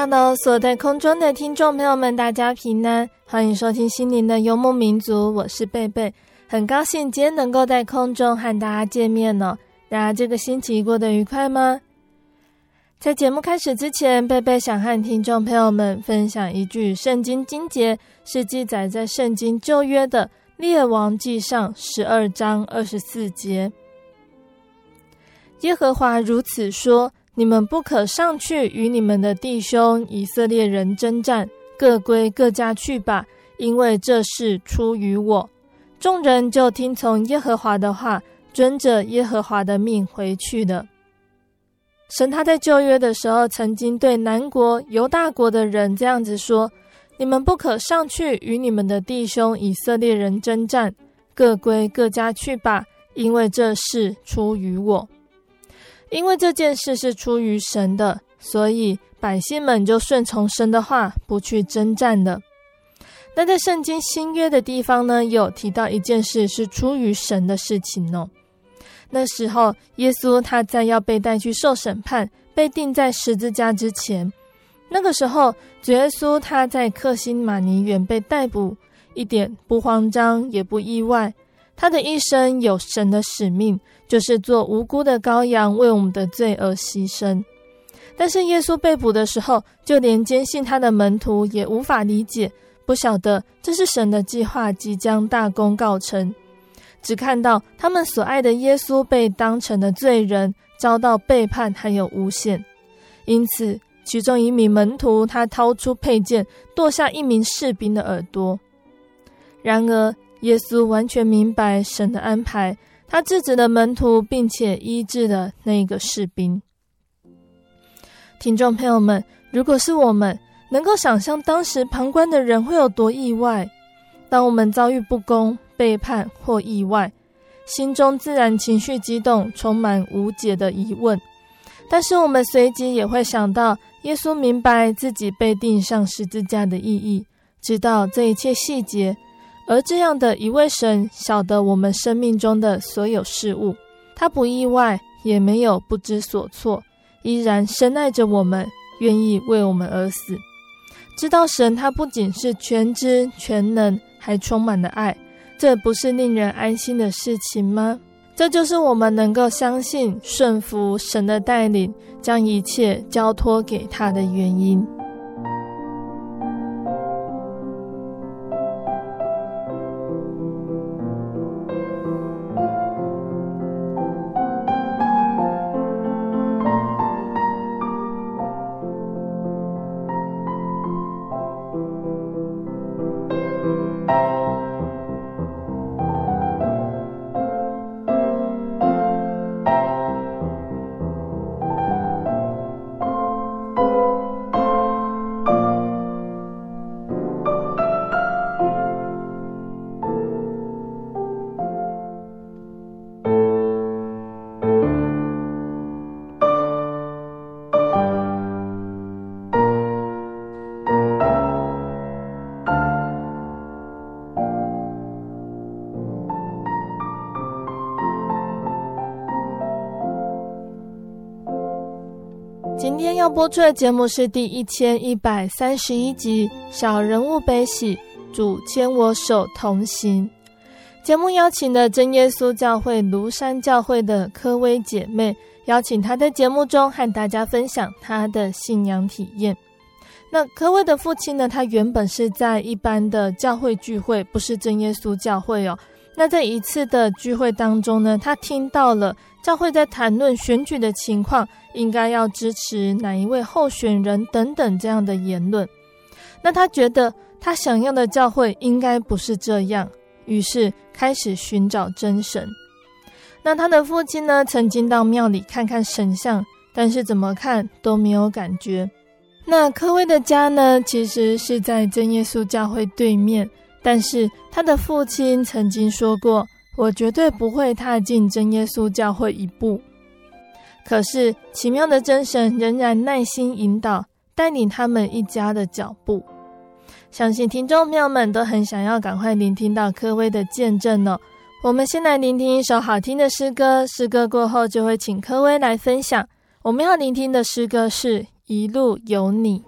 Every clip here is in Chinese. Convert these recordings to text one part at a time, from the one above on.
Hello，所在空中的听众朋友们，大家平安，欢迎收听心灵的游牧民族，我是贝贝，很高兴今天能够在空中和大家见面哦。大家这个星期过得愉快吗？在节目开始之前，贝贝想和听众朋友们分享一句圣经经节，是记载在圣经旧约的列王记上十二章二十四节。耶和华如此说。你们不可上去与你们的弟兄以色列人争战，各归各家去吧，因为这事出于我。众人就听从耶和华的话，遵着耶和华的命回去了。神他在旧约的时候，曾经对南国犹大国的人这样子说：你们不可上去与你们的弟兄以色列人争战，各归各家去吧，因为这事出于我。因为这件事是出于神的，所以百姓们就顺从神的话，不去征战了。那在圣经新约的地方呢，有提到一件事是出于神的事情哦。那时候，耶稣他在要被带去受审判、被钉在十字架之前，那个时候，主耶稣他在克辛马尼园被逮捕，一点不慌张，也不意外。他的一生有神的使命，就是做无辜的羔羊，为我们的罪而牺牲。但是耶稣被捕的时候，就连坚信他的门徒也无法理解，不晓得这是神的计划即将大功告成，只看到他们所爱的耶稣被当成了罪人，遭到背叛还有诬陷。因此，其中一名门徒他掏出佩剑，剁下一名士兵的耳朵。然而，耶稣完全明白神的安排，他制止了门徒，并且医治了那个士兵。听众朋友们，如果是我们，能够想象当时旁观的人会有多意外？当我们遭遇不公、背叛或意外，心中自然情绪激动，充满无解的疑问。但是我们随即也会想到，耶稣明白自己被钉上十字架的意义，知道这一切细节。而这样的一位神，晓得我们生命中的所有事物，他不意外，也没有不知所措，依然深爱着我们，愿意为我们而死。知道神他不仅是全知全能，还充满了爱，这不是令人安心的事情吗？这就是我们能够相信顺服神的带领，将一切交托给他的原因。播出的节目是第一千一百三十一集《小人物悲喜》，主牵我手同行。节目邀请的真耶稣教会庐山教会的柯威姐妹，邀请她在节目中和大家分享她的信仰体验。那柯威的父亲呢？他原本是在一般的教会聚会，不是真耶稣教会哦。那在一次的聚会当中呢，他听到了教会在谈论选举的情况，应该要支持哪一位候选人等等这样的言论。那他觉得他想要的教会应该不是这样，于是开始寻找真神。那他的父亲呢，曾经到庙里看看神像，但是怎么看都没有感觉。那科威的家呢，其实是在真耶稣教会对面，但是他的父亲曾经说过：“我绝对不会踏进真耶稣教会一步。”可是奇妙的真神仍然耐心引导，带领他们一家的脚步。相信听众朋友们都很想要赶快聆听到柯威的见证哦。我们先来聆听一首好听的诗歌，诗歌过后就会请柯威来分享。我们要聆听的诗歌是。一路有你。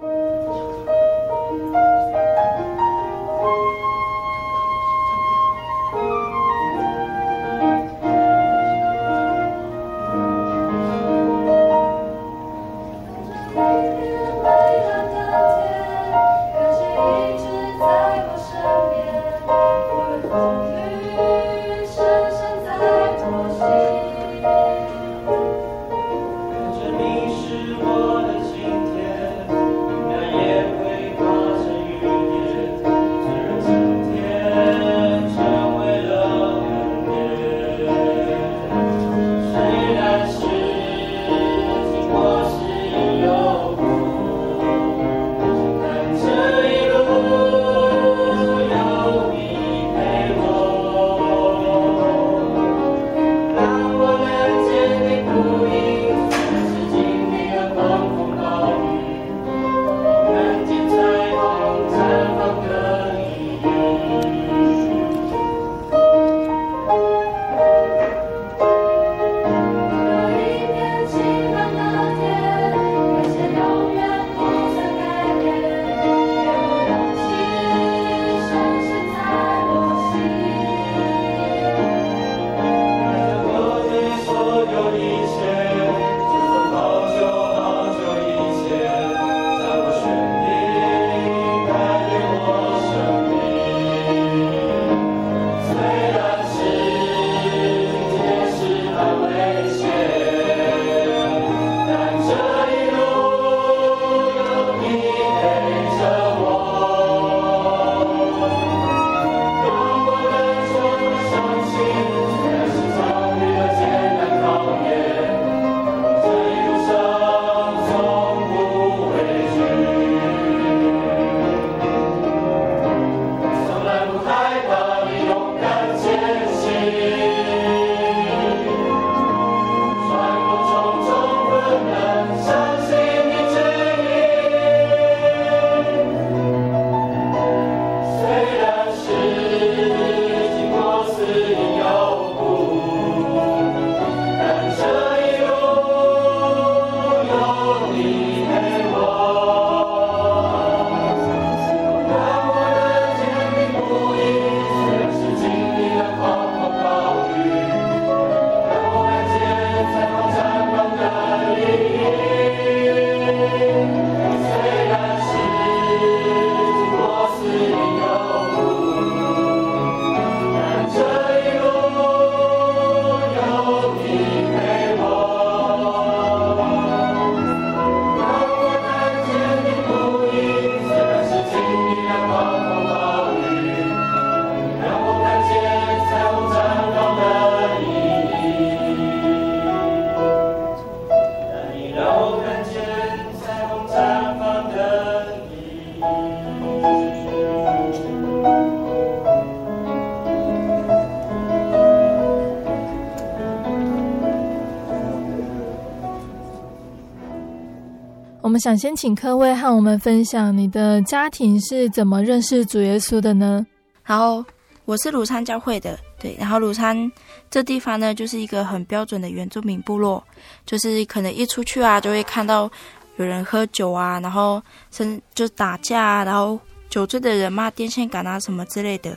想先请各位和我们分享你的家庭是怎么认识主耶稣的呢？好，我是鲁山教会的，对，然后鲁山这地方呢，就是一个很标准的原住民部落，就是可能一出去啊，就会看到有人喝酒啊，然后甚至就打架啊，然后酒醉的人骂电线杆啊什么之类的。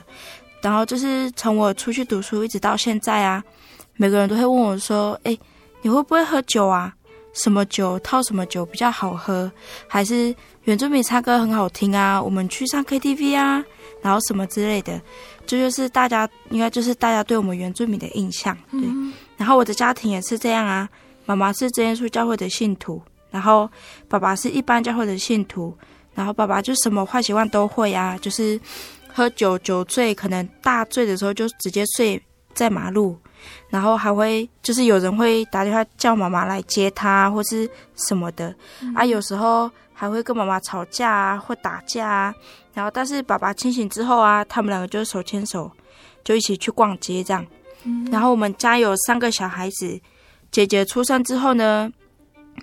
然后就是从我出去读书一直到现在啊，每个人都会问我说：“哎，你会不会喝酒啊？什么酒套什么酒比较好喝？还是原住民唱歌很好听啊？我们去唱 KTV 啊，然后什么之类的。”这就，就是大家应该就是大家对我们原住民的印象，对。嗯、然后我的家庭也是这样啊，妈妈是真耶稣教会的信徒，然后爸爸是一般教会的信徒，然后爸爸就什么坏习惯都会啊，就是喝酒酒醉，可能大醉的时候就直接睡在马路，然后还会就是有人会打电话叫妈妈来接他或是什么的，嗯、啊，有时候还会跟妈妈吵架啊或打架啊。然后，但是爸爸清醒之后啊，他们两个就手牵手，就一起去逛街这样。嗯。然后我们家有三个小孩子，姐姐出生之后呢，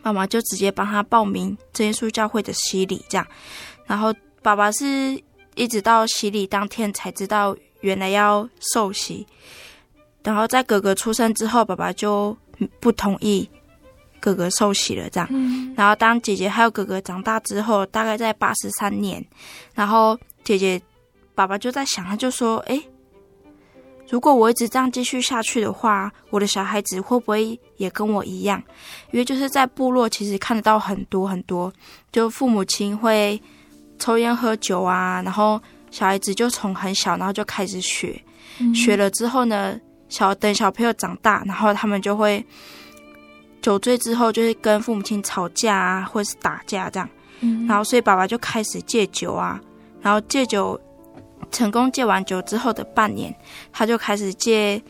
妈妈就直接帮她报名真耶稣教会的洗礼这样。然后爸爸是一直到洗礼当天才知道原来要受洗。然后在哥哥出生之后，爸爸就不同意。哥哥受洗了，这样。嗯、然后当姐姐还有哥哥长大之后，大概在八十三年，然后姐姐爸爸就在想，他就说：“哎，如果我一直这样继续下去的话，我的小孩子会不会也跟我一样？因为就是在部落，其实看得到很多很多，就父母亲会抽烟喝酒啊，然后小孩子就从很小，然后就开始学，嗯、学了之后呢，小等小朋友长大，然后他们就会。”酒醉之后，就会跟父母亲吵架啊，或者是打架这样。嗯，然后所以爸爸就开始戒酒啊，然后戒酒成功戒完酒之后的半年，他就开始戒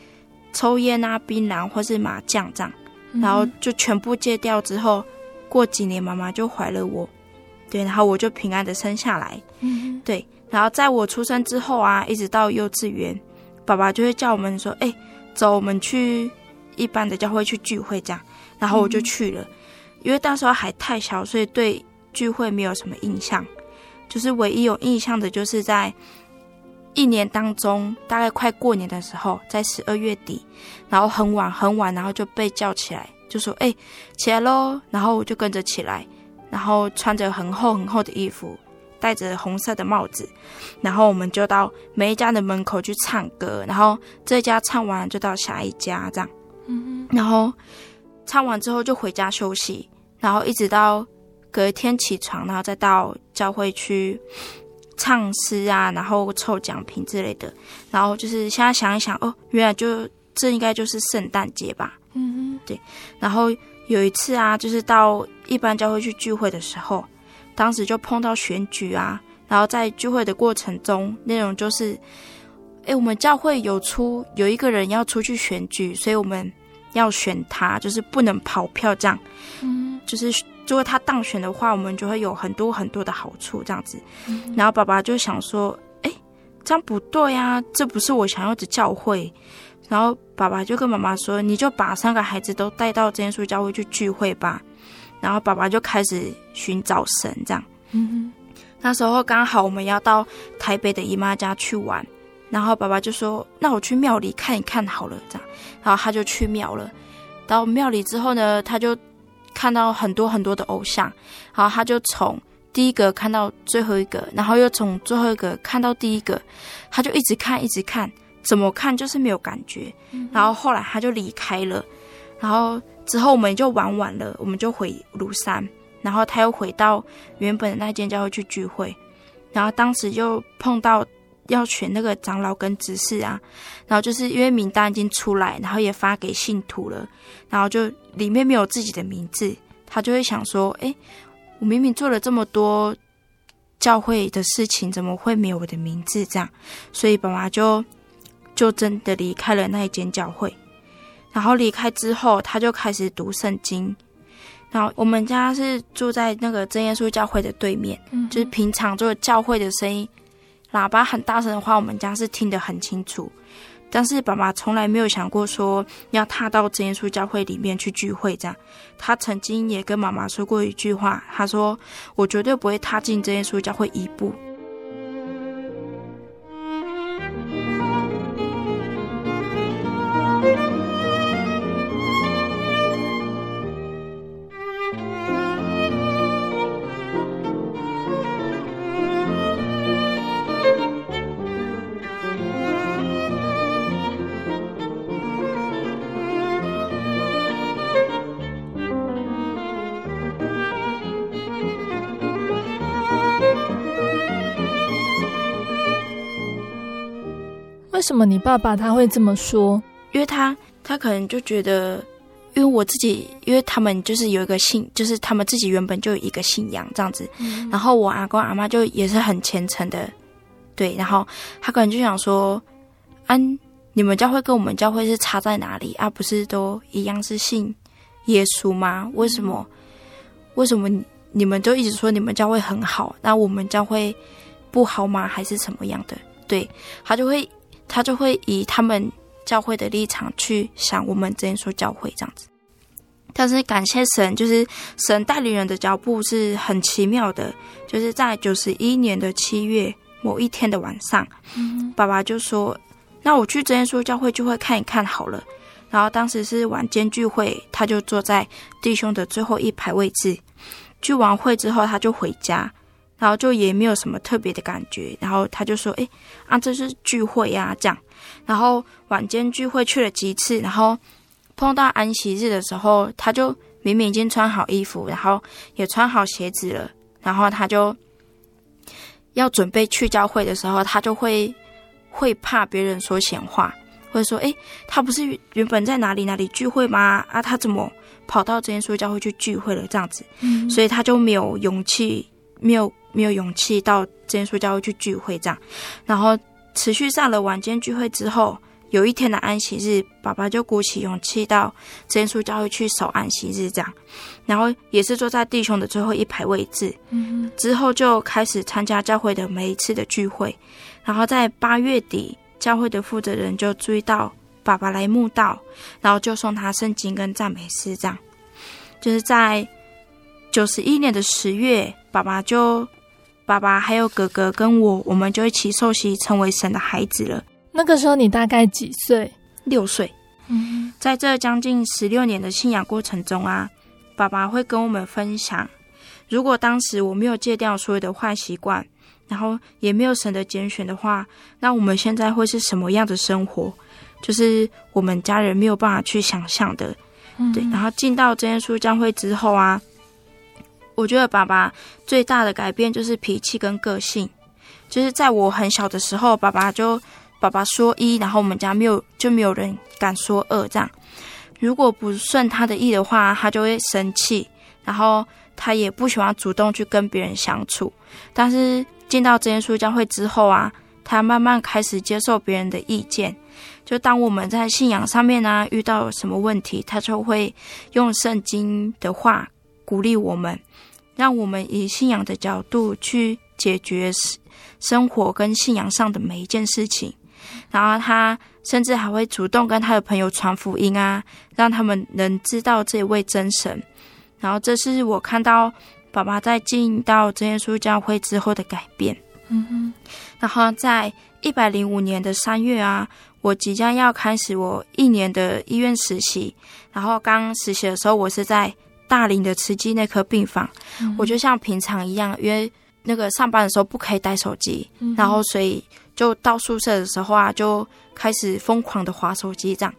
抽烟啊、槟榔或是麻将这样，然后就全部戒掉之后，过几年妈妈就怀了我，对，然后我就平安的生下来。嗯，对，然后在我出生之后啊，一直到幼稚园，爸爸就会叫我们说：“哎，走，我们去一般的教会去聚会这样。”然后我就去了，因为当时候还太小，所以对聚会没有什么印象。就是唯一有印象的，就是在一年当中，大概快过年的时候，在十二月底，然后很晚很晚，然后就被叫起来，就说：“哎，起来喽！”然后我就跟着起来，然后穿着很厚很厚的衣服，戴着红色的帽子，然后我们就到每一家的门口去唱歌，然后这家唱完就到下一家这样，嗯，然后。唱完之后就回家休息，然后一直到隔一天起床，然后再到教会去唱诗啊，然后抽奖品之类的。然后就是现在想一想，哦，原来就这应该就是圣诞节吧？嗯哼，对。然后有一次啊，就是到一般教会去聚会的时候，当时就碰到选举啊。然后在聚会的过程中，内容就是，哎，我们教会有出有一个人要出去选举，所以我们。要选他，就是不能跑票这样，嗯，就是如果他当选的话，我们就会有很多很多的好处这样子。嗯，然后爸爸就想说，哎，这样不对呀，这不是我想要的教会。然后爸爸就跟妈妈说，你就把三个孩子都带到真耶稣教会去聚会吧。然后爸爸就开始寻找神这样。嗯，那时候刚好我们要到台北的姨妈家去玩。然后爸爸就说：“那我去庙里看一看好了。”这样，然后他就去庙了。到庙里之后呢，他就看到很多很多的偶像，然后他就从第一个看到最后一个，然后又从最后一个看到第一个，他就一直看，一直看，怎么看就是没有感觉。然后后来他就离开了。然后之后我们就玩完了，我们就回庐山，然后他又回到原本的那间教会去聚会。然后当时就碰到。要选那个长老跟执事啊，然后就是因为名单已经出来，然后也发给信徒了，然后就里面没有自己的名字，他就会想说：哎，我明明做了这么多教会的事情，怎么会没有我的名字？这样，所以爸爸就就真的离开了那一间教会。然后离开之后，他就开始读圣经。然后我们家是住在那个真耶稣教会的对面，嗯、就是平常做教会的声音。喇叭很大声的话，我们家是听得很清楚。但是爸爸从来没有想过说要踏到真耶稣教会里面去聚会这样。他曾经也跟妈妈说过一句话，他说：“我绝对不会踏进真耶稣教会一步。”为什么你爸爸他会这么说？因为他他可能就觉得，因为我自己，因为他们就是有一个信，就是他们自己原本就有一个信仰这样子，嗯、然后我阿公阿妈就也是很虔诚的，对，然后他可能就想说，啊，你们教会跟我们教会是差在哪里啊？不是都一样是信耶稣吗？为什么？为什么你们就一直说你们教会很好，那我们教会不好吗？还是什么样的？对，他就会他就会以他们。教会的立场去想，我们之前说教会这样子，但是感谢神，就是神带领人的脚步是很奇妙的。就是在九十一年的七月某一天的晚上，嗯、爸爸就说：“那我去真耶稣教会就会看一看好了。”然后当时是晚间聚会，他就坐在弟兄的最后一排位置。聚完会之后，他就回家，然后就也没有什么特别的感觉。然后他就说：“哎，啊，这是聚会呀，这样。”然后晚间聚会去了几次，然后碰到安息日的时候，他就明明已经穿好衣服，然后也穿好鞋子了，然后他就要准备去教会的时候，他就会会怕别人说闲话，会说：“哎，他不是原本在哪里哪里聚会吗？啊，他怎么跑到这耶稣教会去聚会了？这样子，所以他就没有勇气，没有没有勇气到耶稣教会去聚会这样，然后。”持续上了晚间聚会之后，有一天的安息日，爸爸就鼓起勇气到耶稣教会去守安息日，这样，然后也是坐在弟兄的最后一排位置。嗯，之后就开始参加教会的每一次的聚会，然后在八月底，教会的负责人就注意到爸爸来墓道，然后就送他圣经跟赞美诗，这样，就是在九十一年的十月，爸爸就。爸爸还有哥哥跟我，我们就一起受洗，成为神的孩子了。那个时候你大概几岁？六岁。嗯，在这将近十六年的信仰过程中啊，爸爸会跟我们分享，如果当时我没有戒掉所有的坏习惯，然后也没有神的拣选的话，那我们现在会是什么样的生活？就是我们家人没有办法去想象的。嗯，对。然后进到真耶稣教会之后啊。我觉得爸爸最大的改变就是脾气跟个性，就是在我很小的时候，爸爸就爸爸说一，然后我们家没有就没有人敢说二这样。如果不顺他的意的话，他就会生气，然后他也不喜欢主动去跟别人相处。但是进到真耶稣教会之后啊，他慢慢开始接受别人的意见。就当我们在信仰上面呢、遇到什么问题，他就会用圣经的话鼓励我们。让我们以信仰的角度去解决生活跟信仰上的每一件事情，然后他甚至还会主动跟他的朋友传福音啊，让他们能知道这位真神。然后这是我看到爸爸在进到真耶稣教会之后的改变。嗯哼。然后在一百零五年的三月啊，我即将要开始我一年的医院实习。然后刚实习的时候，我是在。大龄的慈济内科病房，嗯、我就像平常一样，因为那个上班的时候不可以带手机，嗯、然后所以就到宿舍的时候啊，就开始疯狂的划手机这样。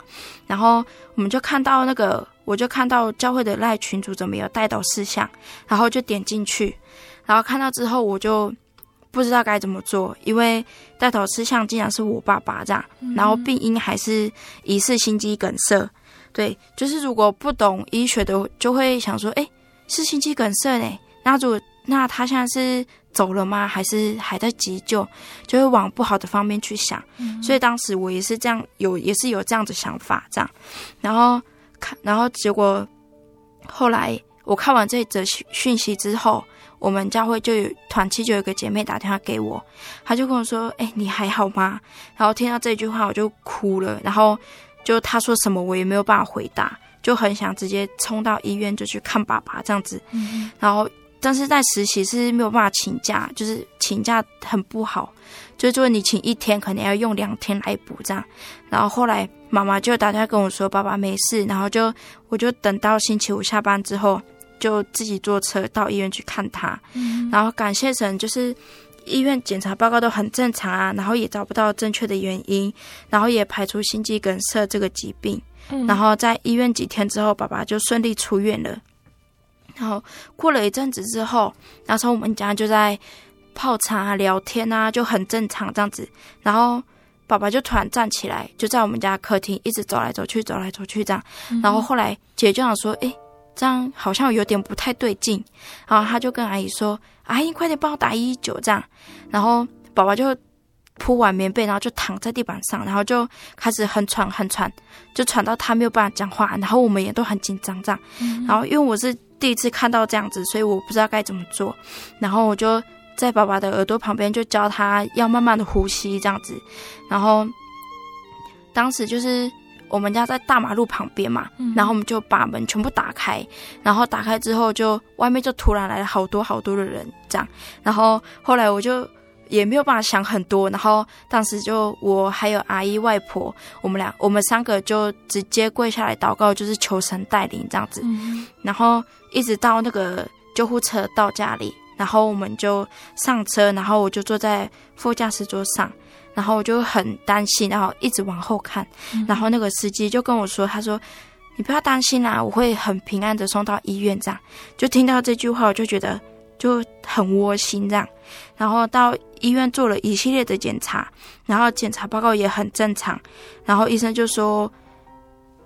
然后我们就看到那个，我就看到教会的赖群主怎么有带到事项，然后就点进去，然后看到之后我就不知道该怎么做，因为带头吃相竟然是我爸爸这样，然后病因还是疑似心肌梗塞。对，就是如果不懂医学的，就会想说，哎，是心肌梗塞呢？那如果那他现在是走了吗？还是还在急救？就会往不好的方面去想。嗯、所以当时我也是这样，有也是有这样的想法，这样。然后看，然后结果后来我看完这则讯息之后，我们教会就有团契就有一个姐妹打电话给我，她就跟我说，哎，你还好吗？然后听到这句话，我就哭了，然后。就他说什么，我也没有办法回答，就很想直接冲到医院就去看爸爸这样子。嗯、然后，但是在实习是没有办法请假，就是请假很不好，就是说你请一天，可能要用两天来补这样。然后后来妈妈就打电话跟我说爸爸没事，然后就我就等到星期五下班之后，就自己坐车到医院去看他。嗯、然后感谢神，就是。医院检查报告都很正常啊，然后也找不到正确的原因，然后也排除心肌梗塞这个疾病。嗯，然后在医院几天之后，爸爸就顺利出院了。然后过了一阵子之后，那时候我们家就在泡茶聊天啊，就很正常这样子。然后。爸爸就突然站起来，就在我们家客厅一直走来走去，走来走去这样。然后后来姐就想说，诶，这样好像有点不太对劲。然后他就跟阿姨说：“阿姨，快点帮我打一一九这样。”然后宝宝就铺完棉被，然后就躺在地板上，然后就开始很喘很喘，就喘到他没有办法讲话。然后我们也都很紧张这样。然后因为我是第一次看到这样子，所以我不知道该怎么做。然后我就。在爸爸的耳朵旁边，就教他要慢慢的呼吸这样子。然后当时就是我们家在大马路旁边嘛，然后我们就把门全部打开。然后打开之后，就外面就突然来了好多好多的人这样。然后后来我就也没有办法想很多。然后当时就我还有阿姨、外婆，我们俩我们三个就直接跪下来祷告，就是求神带领这样子。然后一直到那个救护车到家里。然后我们就上车，然后我就坐在副驾驶座上，然后我就很担心，然后一直往后看，然后那个司机就跟我说：“他说你不要担心啦，我会很平安的送到医院。”这样就听到这句话，我就觉得就很窝心这样。然后到医院做了一系列的检查，然后检查报告也很正常，然后医生就说：“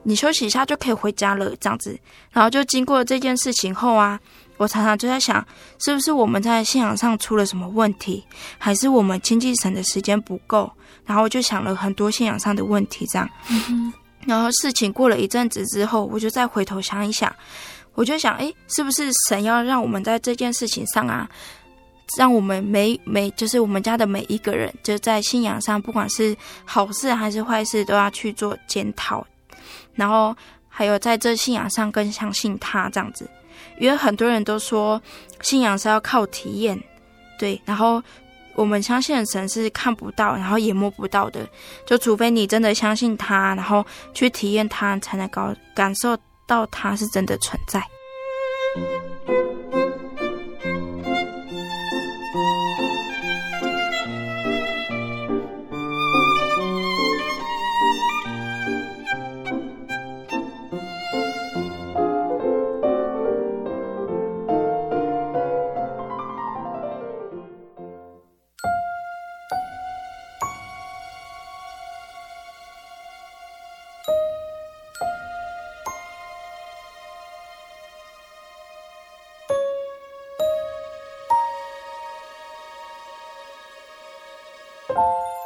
你休息一下就可以回家了。”这样子，然后就经过这件事情后啊。我常常就在想，是不是我们在信仰上出了什么问题，还是我们亲近神的时间不够？然后我就想了很多信仰上的问题，这样。嗯。然后事情过了一阵子之后，我就再回头想一想，我就想，诶，是不是神要让我们在这件事情上啊，让我们每每就是我们家的每一个人，就在信仰上，不管是好事还是坏事，都要去做检讨，然后还有在这信仰上更相信他这样子。因为很多人都说信仰是要靠体验，对，然后我们相信的神是看不到，然后也摸不到的，就除非你真的相信他，然后去体验他，才能够感受到他是真的存在。Música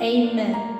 Amen.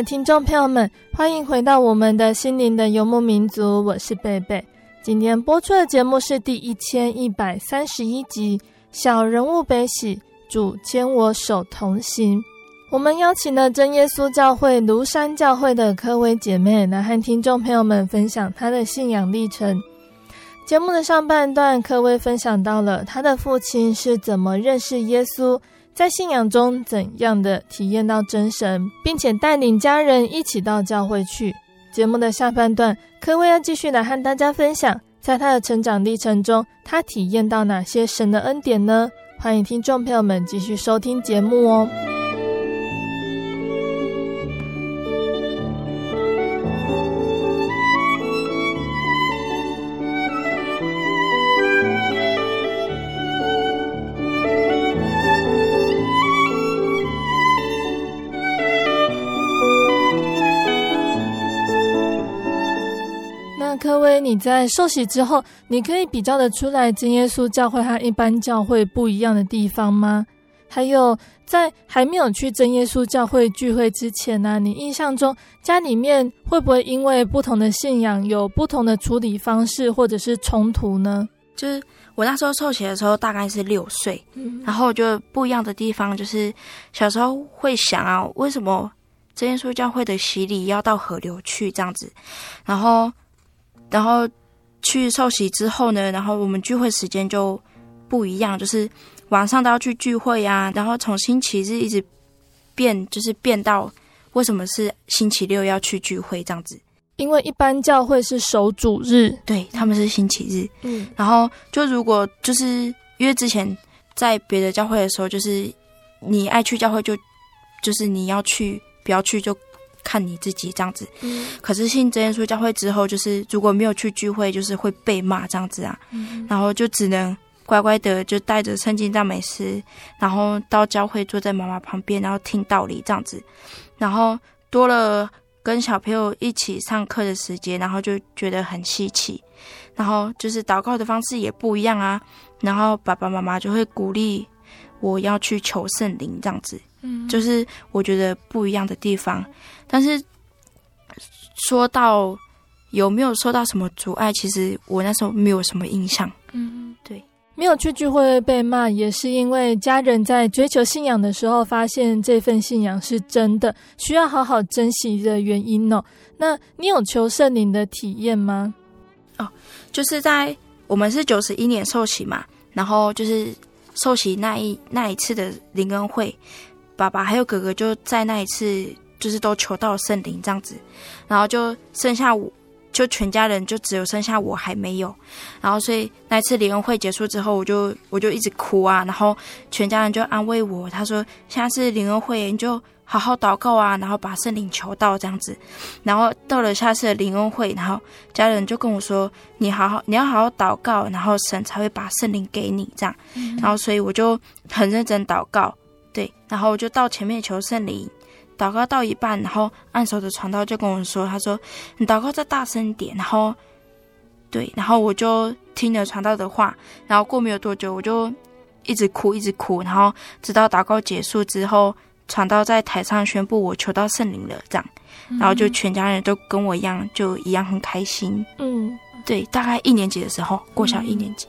听众朋友们，欢迎回到我们的心灵的游牧民族，我是贝贝。今天播出的节目是第一千一百三十一集《小人物悲喜，主牵我手同行》。我们邀请了真耶稣教会庐山教会的科威姐妹来和听众朋友们分享她的信仰历程。节目的上半段，科威分享到了她的父亲是怎么认识耶稣，在信仰中怎样的体验到真神，并且带领家人一起到教会去。节目的下半段，科威要继续来和大家分享，在他的成长历程中，他体验到哪些神的恩典呢？欢迎听众朋友们继续收听节目哦。你在受洗之后，你可以比较的出来真耶稣教会和一般教会不一样的地方吗？还有，在还没有去真耶稣教会聚会之前呢、啊，你印象中家里面会不会因为不同的信仰有不同的处理方式或者是冲突呢？就是我那时候受洗的时候大概是六岁，嗯、然后就不一样的地方就是小时候会想啊，为什么真耶稣教会的洗礼要到河流去这样子，然后。然后去受洗之后呢，然后我们聚会时间就不一样，就是晚上都要去聚会啊。然后从星期日一直变，就是变到为什么是星期六要去聚会这样子？因为一般教会是守主日，对，他们是星期日。嗯，然后就如果就是因为之前在别的教会的时候，就是你爱去教会就就是你要去，不要去就。看你自己这样子，嗯、可是信真耶稣教会之后，就是如果没有去聚会，就是会被骂这样子啊，嗯、然后就只能乖乖的就带着圣经赞美诗，然后到教会坐在妈妈旁边，然后听道理这样子，然后多了跟小朋友一起上课的时间，然后就觉得很稀奇，然后就是祷告的方式也不一样啊，然后爸爸妈妈就会鼓励我要去求圣灵这样子。嗯，就是我觉得不一样的地方，但是说到有没有受到什么阻碍，其实我那时候没有什么印象。嗯，对，没有去聚会被骂，也是因为家人在追求信仰的时候，发现这份信仰是真的，需要好好珍惜的原因哦。那你有求圣灵的体验吗？哦，就是在我们是九十一年受洗嘛，然后就是受洗那一那一次的灵恩会。爸爸还有哥哥就在那一次，就是都求到圣灵这样子，然后就剩下我，就全家人就只有剩下我还没有，然后所以那次灵恩会结束之后，我就我就一直哭啊，然后全家人就安慰我，他说现在是灵恩会，你就好好祷告啊，然后把圣灵求到这样子，然后到了下次的灵恩会，然后家人就跟我说，你好好你要好好祷告，然后神才会把圣灵给你这样，然后所以我就很认真祷告。对，然后我就到前面求圣灵，祷告到一半，然后按手的传道就跟我说：“他说你祷告再大声一点。”然后，对，然后我就听了传道的话，然后过没有多久，我就一直哭，一直哭，然后直到祷告结束之后，传道在台上宣布我求到圣灵了，这样，然后就全家人都跟我一样，就一样很开心。嗯，对，大概一年级的时候，过小一年级。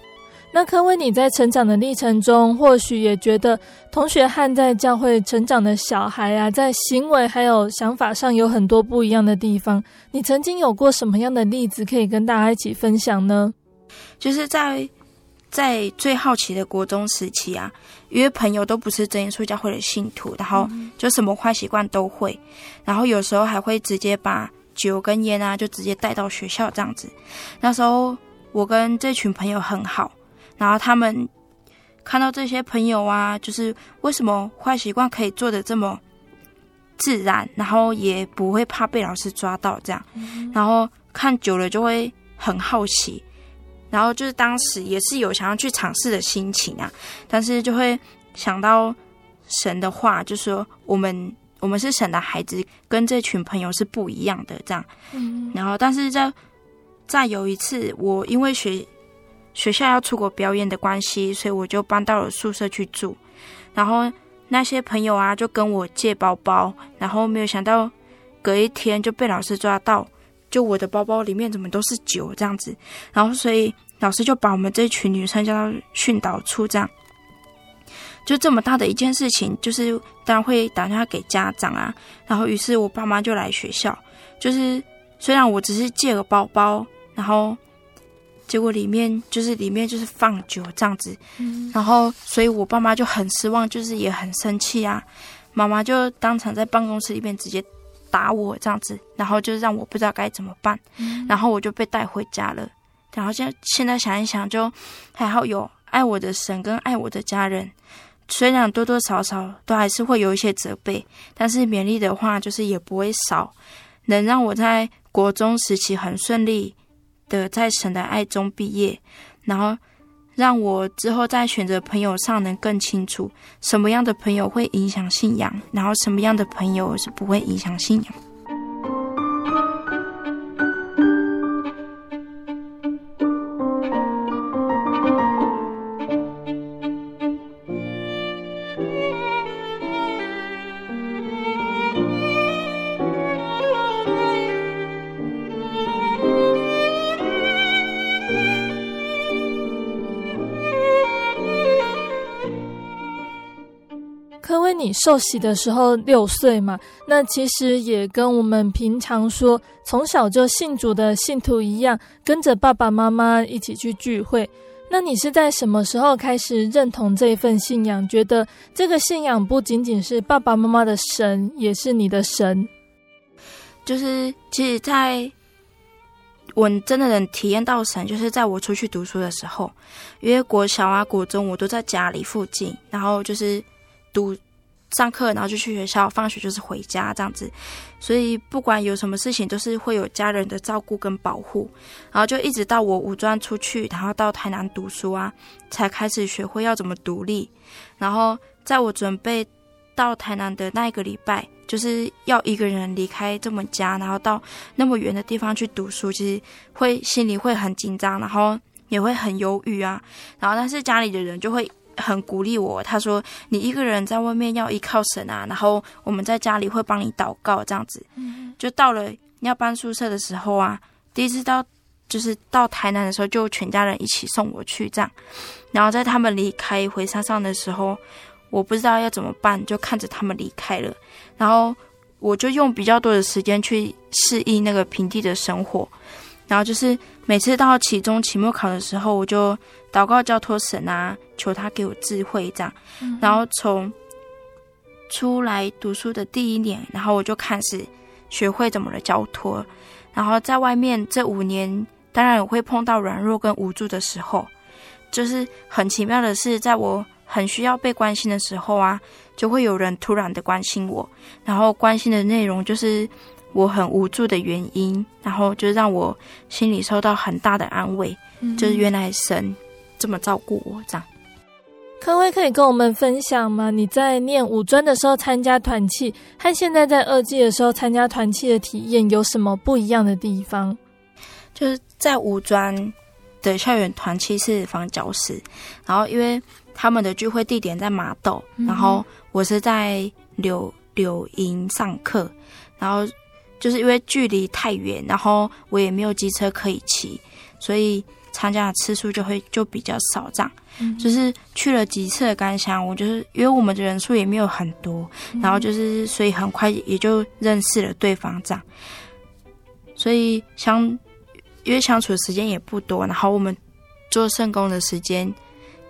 那柯威，你在成长的历程中，或许也觉得同学和在教会成长的小孩啊，在行为还有想法上有很多不一样的地方。你曾经有过什么样的例子可以跟大家一起分享呢？就是在在最好奇的国中时期啊，因为朋友都不是真耶稣教会的信徒，然后就什么坏习惯都会，然后有时候还会直接把酒跟烟啊，就直接带到学校这样子。那时候我跟这群朋友很好。然后他们看到这些朋友啊，就是为什么坏习惯可以做的这么自然，然后也不会怕被老师抓到这样，然后看久了就会很好奇，然后就是当时也是有想要去尝试的心情啊，但是就会想到神的话，就说我们我们是神的孩子，跟这群朋友是不一样的这样，然后但是在在有一次，我因为学。学校要出国表演的关系，所以我就搬到了宿舍去住。然后那些朋友啊，就跟我借包包，然后没有想到隔一天就被老师抓到，就我的包包里面怎么都是酒这样子。然后所以老师就把我们这群女生叫到训导处这样。就这么大的一件事情，就是当然会打电话给家长啊。然后于是我爸妈就来学校，就是虽然我只是借个包包，然后结果里面就是里面就是放酒这样子，嗯、然后所以我爸妈就很失望，就是也很生气啊。妈妈就当场在办公室里面直接打我这样子，然后就让我不知道该怎么办，嗯、然后我就被带回家了。然后现在现在想一想，就还好有爱我的神跟爱我的家人，虽然多多少少都还是会有一些责备，但是勉励的话就是也不会少，能让我在国中时期很顺利的在神的爱中毕业，然后让我之后在选择朋友上能更清楚什么样的朋友会影响信仰，然后什么样的朋友是不会影响信仰。你受洗的时候六岁嘛，那其实也跟我们平常说从小就信主的信徒一样，跟着爸爸妈妈一起去聚会。那你是在什么时候开始认同这份信仰？觉得这个信仰不仅仅是爸爸妈妈的神，也是你的神？就是其实，在我真的能体验到神，就是在我出去读书的时候，因为国小啊、国中我都在家里附近，然后就是读。上课，然后就去学校，放学就是回家这样子，所以不管有什么事情，都是会有家人的照顾跟保护。然后就一直到我五专出去，然后到台南读书啊，才开始学会要怎么独立。然后在我准备到台南的那一个礼拜，就是要一个人离开这么家，然后到那么远的地方去读书，其实会心里会很紧张，然后也会很忧郁啊。然后但是家里的人就会。很鼓励我，他说：“你一个人在外面要依靠神啊，然后我们在家里会帮你祷告，这样子。”就到了要搬宿舍的时候啊，第一次到就是到台南的时候，就全家人一起送我去这样。然后在他们离开回山上的时候，我不知道要怎么办，就看着他们离开了，然后我就用比较多的时间去适应那个平地的生活，然后就是。每次到期中、期末考的时候，我就祷告交托神啊，求他给我智慧这样。嗯、然后从出来读书的第一年，然后我就开始学会怎么的交托。然后在外面这五年，当然我会碰到软弱跟无助的时候，就是很奇妙的是，在我很需要被关心的时候啊，就会有人突然的关心我，然后关心的内容就是。我很无助的原因，然后就让我心里受到很大的安慰，嗯、就是原来神这么照顾我，这样。科威可以跟我们分享吗？你在念五专的时候参加团契，和现在在二技的时候参加团契的体验有什么不一样的地方？就是在五专的校园团契是房教室，然后因为他们的聚会地点在麻豆，嗯、然后我是在柳柳营上课，然后。就是因为距离太远，然后我也没有机车可以骑，所以参加的次数就会就比较少。这样，嗯、就是去了几次的感想，我就是因为我们的人数也没有很多，然后就是所以很快也就认识了对方。这样，所以相因为相处的时间也不多，然后我们做圣工的时间。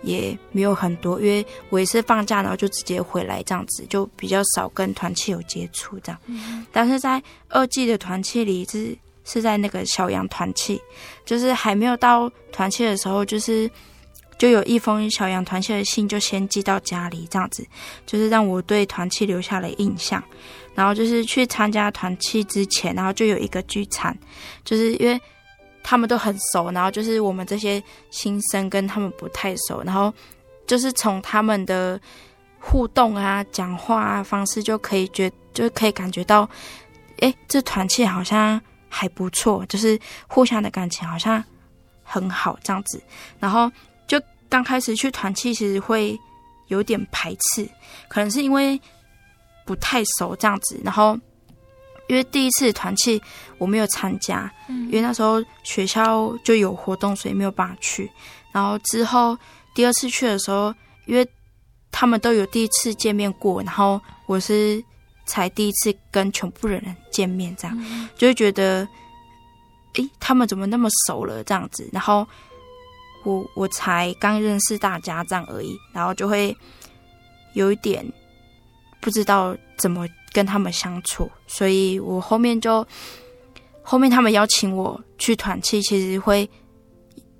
也没有很多，因为我也是放假，然后就直接回来这样子，就比较少跟团契有接触这样。嗯、但是在二季的团契里是是在那个小羊团契，就是还没有到团契的时候，就是就有一封小羊团契的信就先寄到家里这样子，就是让我对团契留下了印象。然后就是去参加团契之前，然后就有一个聚餐，就是因为。他们都很熟，然后就是我们这些新生跟他们不太熟，然后就是从他们的互动啊、讲话啊方式就可以觉，就可以感觉到，哎，这团气好像还不错，就是互相的感情好像很好这样子。然后就刚开始去团气，其实会有点排斥，可能是因为不太熟这样子，然后。因为第一次团契我没有参加，因为那时候学校就有活动，所以没有办法去。然后之后第二次去的时候，因为他们都有第一次见面过，然后我是才第一次跟全部人见面，这样、嗯、就会觉得，诶，他们怎么那么熟了这样子？然后我我才刚认识大家这样而已，然后就会有一点不知道怎么跟他们相处，所以我后面就后面他们邀请我去团契，其实会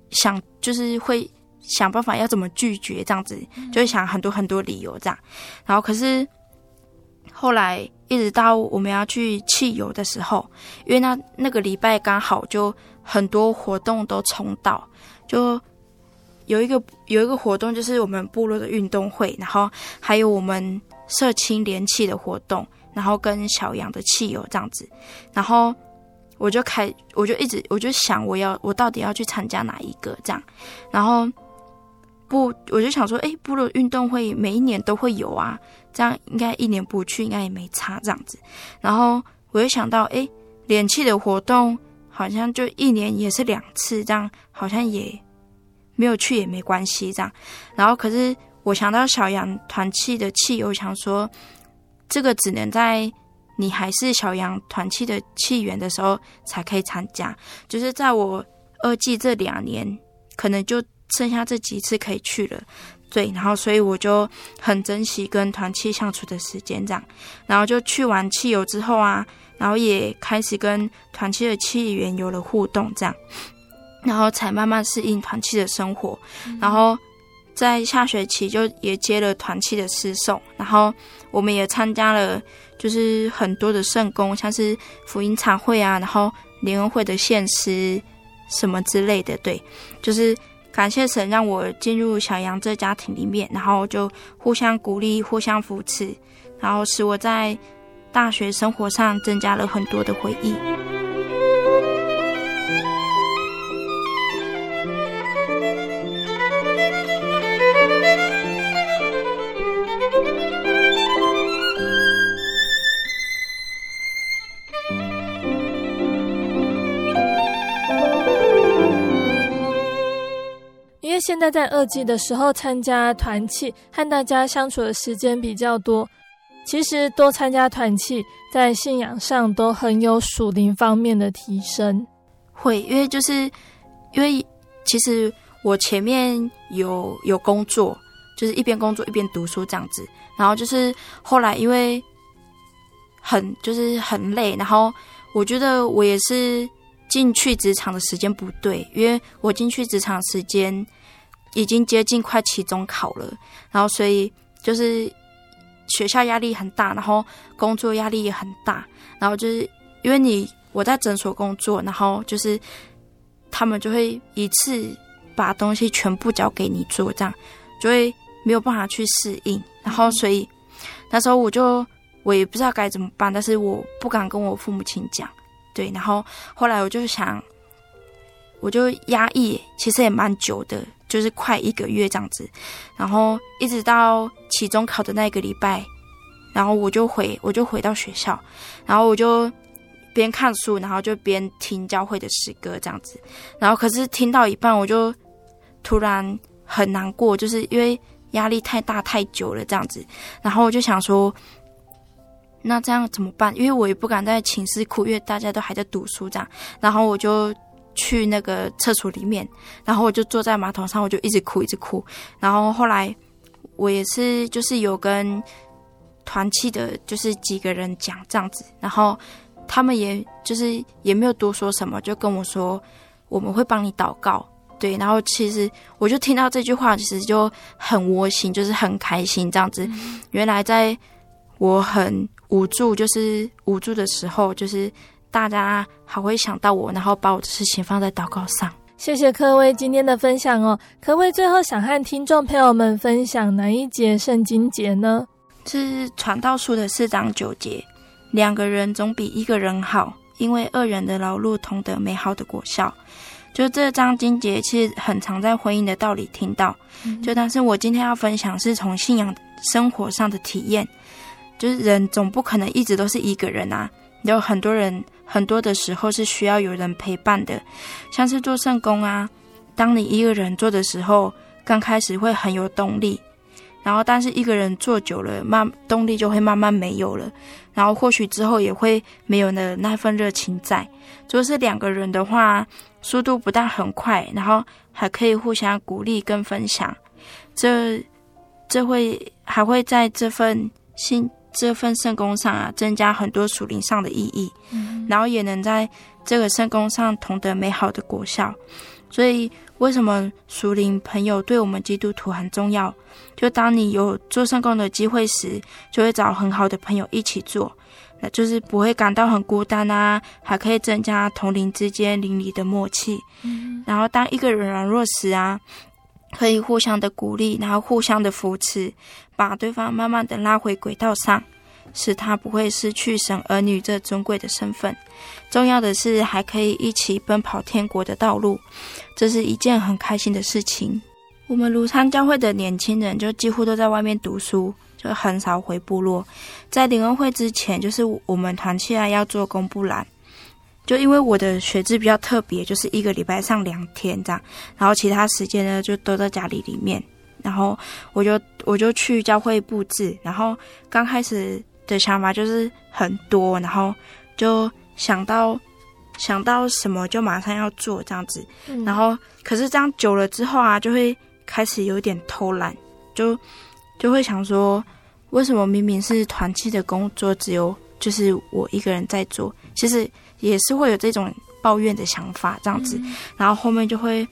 想就是会。想办法要怎么拒绝这样子，就会想很多很多理由这样。然后可是后来一直到我们要去汽油的时候，因为那那个礼拜刚好就很多活动都冲到，就有一个有一个活动就是我们部落的运动会，然后还有我们社青联契的活动，然后跟小羊的汽油这样子，然后我就开我就一直我就想我要我到底要去参加哪一个这样，然后。不，我就想说，哎，部落运动会每一年都会有啊，这样应该一年不去应该也没差这样子。然后我又想到，哎，联气的活动好像就一年也是两次，这样好像也没有去也没关系这样。然后可是我想到小羊团气的契，我想说，这个只能在你还是小羊团契的契员的时候才可以参加，就是在我二季这两年可能就。剩下这几次可以去了，对，然后所以我就很珍惜跟团契相处的时间，这样，然后就去完汽油之后啊，然后也开始跟团契的契员有了互动，这样，然后才慢慢适应团契的生活，然后在下学期就也接了团契的诗送，然后我们也参加了就是很多的圣工，像是福音茶会啊，然后联恩会的献诗什么之类的，对，就是。感谢神让我进入小羊这家庭里面，然后就互相鼓励、互相扶持，然后使我在大学生活上增加了很多的回忆。因为现在在二季的时候参加团契，和大家相处的时间比较多。其实多参加团契，在信仰上都很有属灵方面的提升。会，因为就是因为其实我前面有有工作，就是一边工作一边读书这样子。然后就是后来因为很就是很累，然后我觉得我也是进去职场的时间不对，因为我进去职场时间。已经接近快期中考了，然后所以就是学校压力很大，然后工作压力也很大，然后就是因为你我在诊所工作，然后就是他们就会一次把东西全部交给你做，这样就会没有办法去适应，然后所以那时候我就我也不知道该怎么办，但是我不敢跟我父母亲讲，对，然后后来我就想，我就压抑，其实也蛮久的。就是快一个月这样子，然后一直到期中考的那个礼拜，然后我就回我就回到学校，然后我就边看书，然后就边听教会的诗歌这样子，然后可是听到一半，我就突然很难过，就是因为压力太大太久了这样子，然后我就想说，那这样怎么办？因为我也不敢在寝室哭，因为大家都还在读书这样，然后我就。去那个厕所里面，然后我就坐在马桶上，我就一直哭，一直哭。然后后来我也是，就是有跟团契的，就是几个人讲这样子，然后他们也就是也没有多说什么，就跟我说我们会帮你祷告，对。然后其实我就听到这句话，其实就很窝心，就是很开心这样子。原来在我很无助，就是无助的时候，就是。大家还会想到我，然后把我的事情放在祷告上。谢谢科威今天的分享哦。科威最后想和听众朋友们分享哪一节圣经节呢？是传道书的四章九节。两个人总比一个人好，因为二人的劳碌同得美好的果效。就这章经节，其实很常在婚姻的道理听到。嗯、就但是我今天要分享是从信仰生活上的体验。就是人总不可能一直都是一个人啊，有很多人。很多的时候是需要有人陪伴的，像是做圣工啊。当你一个人做的时候，刚开始会很有动力，然后但是一个人做久了，慢动力就会慢慢没有了，然后或许之后也会没有了那份热情在。如果是两个人的话，速度不但很快，然后还可以互相鼓励跟分享，这这会还会在这份心这份圣工上啊，增加很多属灵上的意义，然后也能在这个圣工上同得美好的果效。所以，为什么属灵朋友对我们基督徒很重要？就当你有做圣工的机会时，就会找很好的朋友一起做，那就是不会感到很孤单啊，还可以增加同龄之间邻里的默契。嗯。然后，当一个人软弱时啊，可以互相的鼓励，然后互相的扶持，把对方慢慢的拉回轨道上。使他不会失去神儿女这尊贵的身份。重要的是，还可以一起奔跑天国的道路，这是一件很开心的事情。我们庐山教会的年轻人就几乎都在外面读书，就很少回部落。在灵恩会之前，就是我们团契啊要做公布栏，就因为我的学制比较特别，就是一个礼拜上两天这样，然后其他时间呢就都在家里里面。然后我就我就去教会布置，然后刚开始。的想法就是很多，然后就想到想到什么就马上要做这样子，嗯、然后可是这样久了之后啊，就会开始有点偷懒，就就会想说，为什么明明是团契的工作，只有就是我一个人在做，其实也是会有这种抱怨的想法这样子，嗯、然后后面就会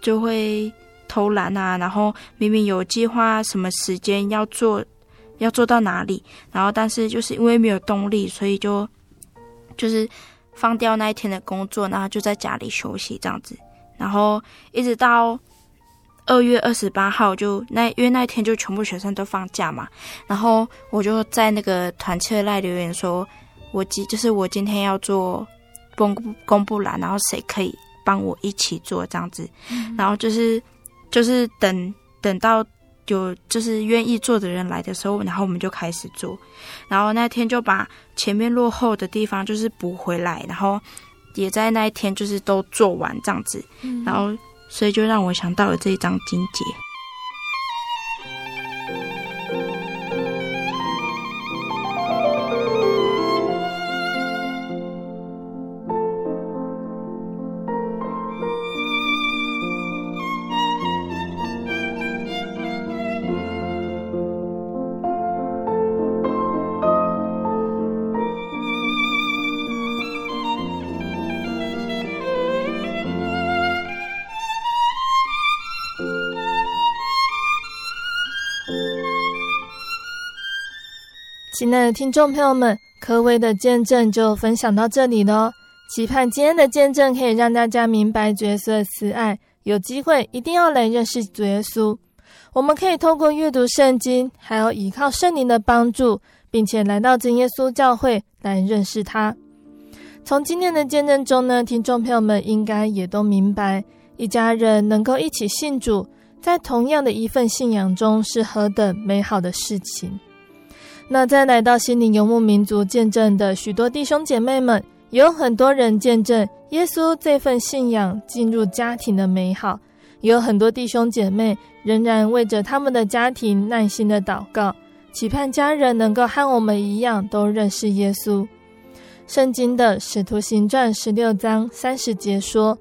就会偷懒啊，然后明明有计划什么时间要做。要做到哪里？然后，但是就是因为没有动力，所以就就是放掉那一天的工作，然后就在家里休息这样子。然后一直到二月二十八号，就那因为那一天就全部学生都放假嘛。然后我就在那个团契赖留言说，我今就是我今天要做公公布栏，然后谁可以帮我一起做这样子。嗯、然后就是就是等等到。有就是愿意做的人来的时候，然后我们就开始做，然后那天就把前面落后的地方就是补回来，然后也在那一天就是都做完这样子，嗯、然后所以就让我想到了这一张经节。亲爱的听众朋友们，科威的见证就分享到这里了。期盼今天的见证可以让大家明白角色慈爱，有机会一定要来认识主耶稣。我们可以透过阅读圣经，还有依靠圣灵的帮助，并且来到真耶稣教会来认识他。从今天的见证中呢，听众朋友们应该也都明白，一家人能够一起信主，在同样的一份信仰中，是何等美好的事情。那在来到心灵游牧民族见证的许多弟兄姐妹们，有很多人见证耶稣这份信仰进入家庭的美好，有很多弟兄姐妹仍然为着他们的家庭耐心的祷告，期盼家人能够和我们一样都认识耶稣。圣经的使徒行传十六章三十节说：“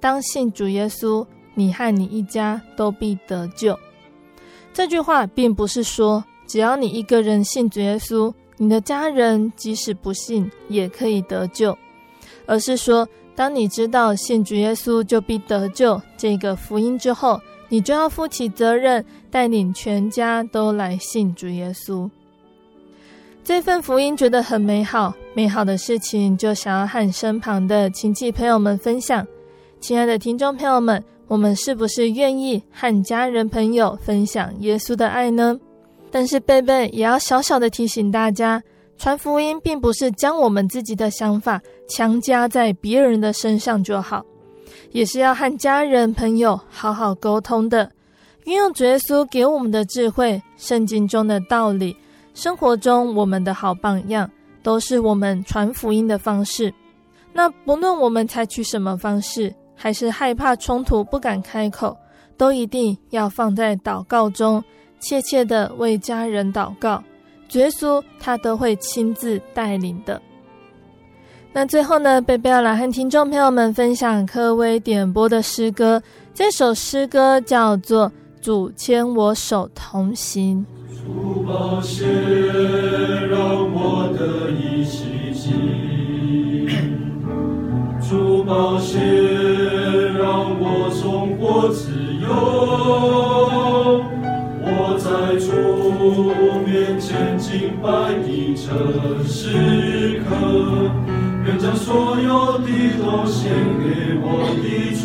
当信主耶稣，你和你一家都必得救。”这句话并不是说，只要你一个人信主耶稣，你的家人即使不信也可以得救，而是说，当你知道信主耶稣就必得救这个福音之后，你就要负起责任，带领全家都来信主耶稣。这份福音觉得很美好，美好的事情就想要和身旁的亲戚朋友们分享。亲爱的听众朋友们，我们是不是愿意和家人朋友分享耶稣的爱呢？但是贝贝也要小小的提醒大家，传福音并不是将我们自己的想法强加在别人的身上就好，也是要和家人朋友好好沟通的，运用主耶稣给我们的智慧、圣经中的道理、生活中我们的好榜样，都是我们传福音的方式。那不论我们采取什么方式，还是害怕冲突不敢开口，都一定要放在祷告中。切切的为家人祷告，耶稣他都会亲自带领的。那最后呢，贝贝要来和听众朋友们分享科威点播的诗歌，这首诗歌叫做《主牵我手同行》。主宝血让我得以洗净，主宝血让我重获自由。我在主面前敬拜你这时刻，愿将所有的都献给我的主，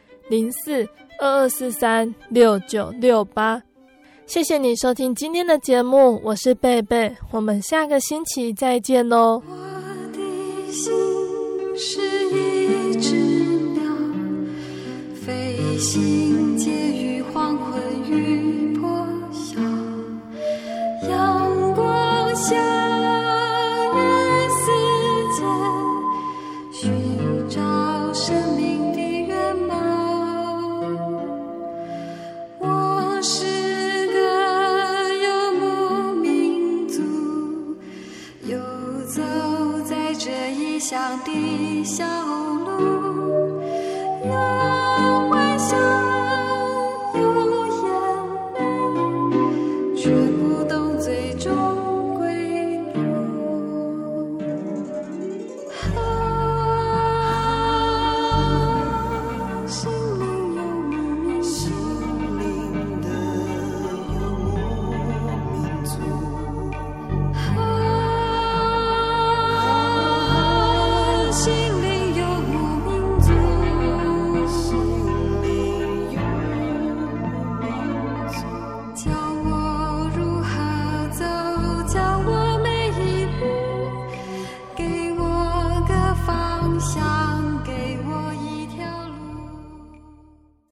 零四二二四三六九六八。谢谢你收听今天的节目，我是贝贝，我们下个星期再见哦。我的心是一只鸟，飞行介于黄昏与破晓，阳光下